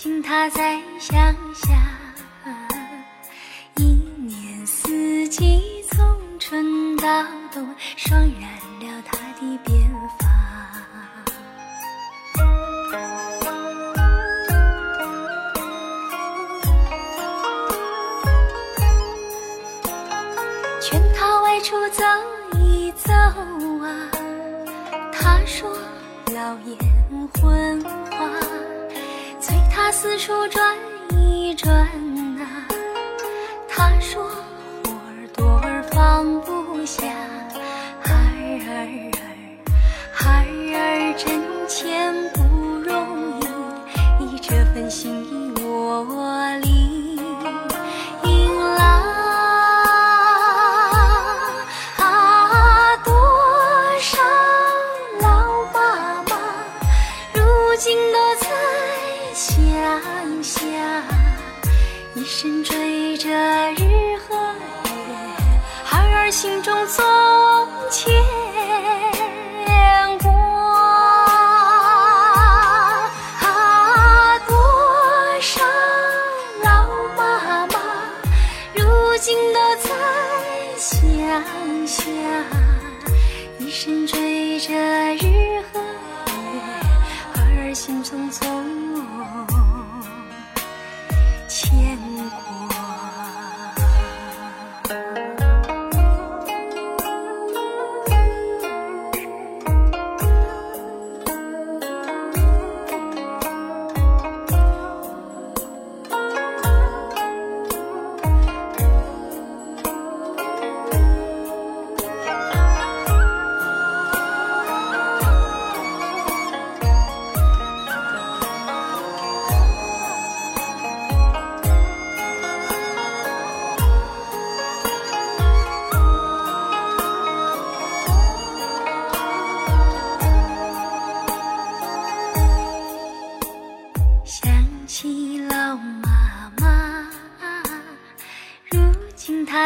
请他在乡下，一年四季从春到冬，霜染了他的辫发。劝他外出走一走啊，他说老眼昏花，四处转一转啊，他说我耳朵儿放不下，孩儿儿，孩儿挣钱不容易，以这份心意我乡下，一生追着日和月，孩儿心中总牵挂。啊，多少老妈妈，如今都在乡下，一生追着日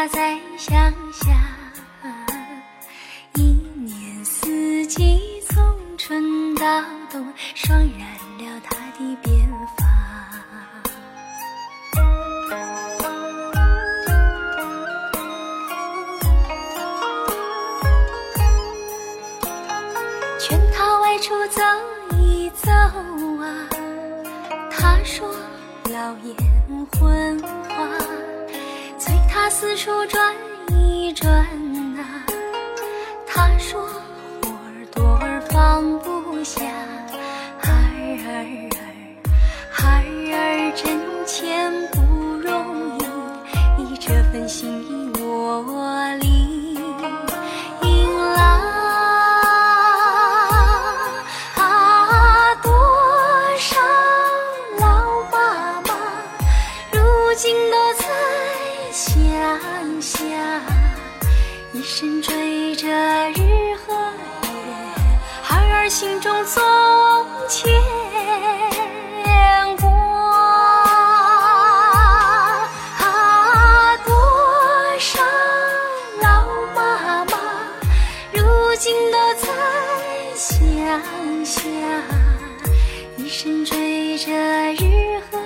她在乡下，一年四季从春到冬，霜染了她的辫发。劝她外出走一走啊，他说老眼昏花，四处转一转啊。他说我耳朵儿放不下，孩儿儿，孩儿挣钱不容易，你这份心意心中总牵挂。啊，多少老妈妈，如今都在乡下，一生追着日和月，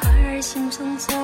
孩儿心中总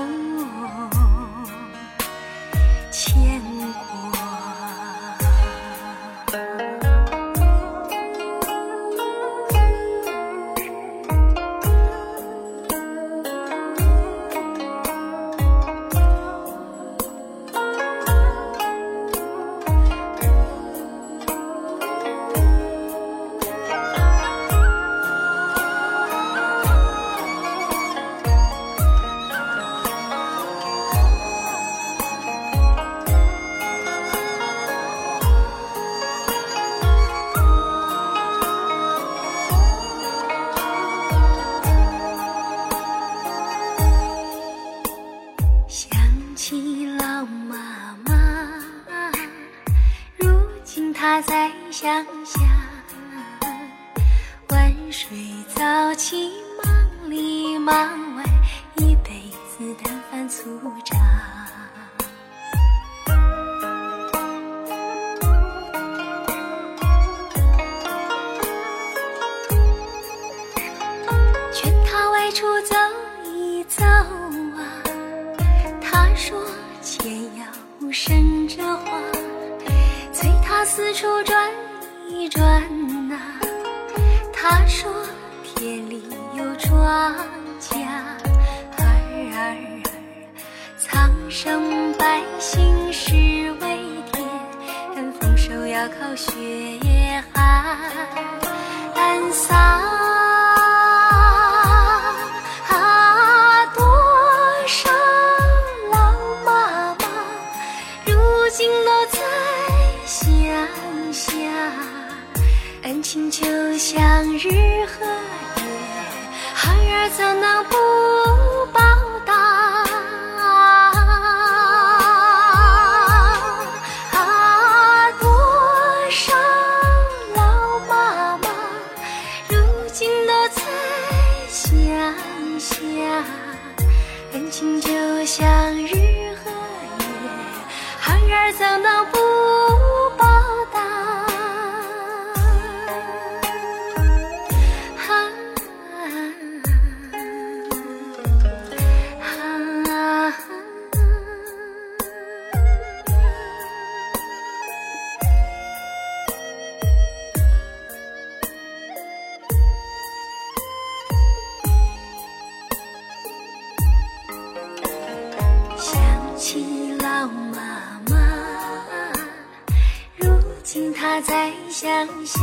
他在乡下，晚睡早起，忙里忙外，一辈子淡饭粗茶。劝他外出走一走啊，他说钱要省着。四处转一转呐。他说田里有庄稼，儿儿儿，苍生百姓是为田，丰收要靠血汗洒。下，恩情就像日和月，孩儿怎能不报答？啊，多少老妈妈，如今都在乡下，恩情就像日和月，孩儿怎能不？亲老妈妈，如今她在乡下，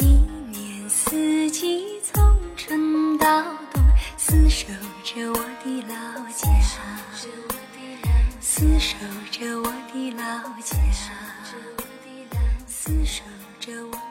一年四季从春到冬，厮守着我的老家，厮守着我的老家，厮守着我。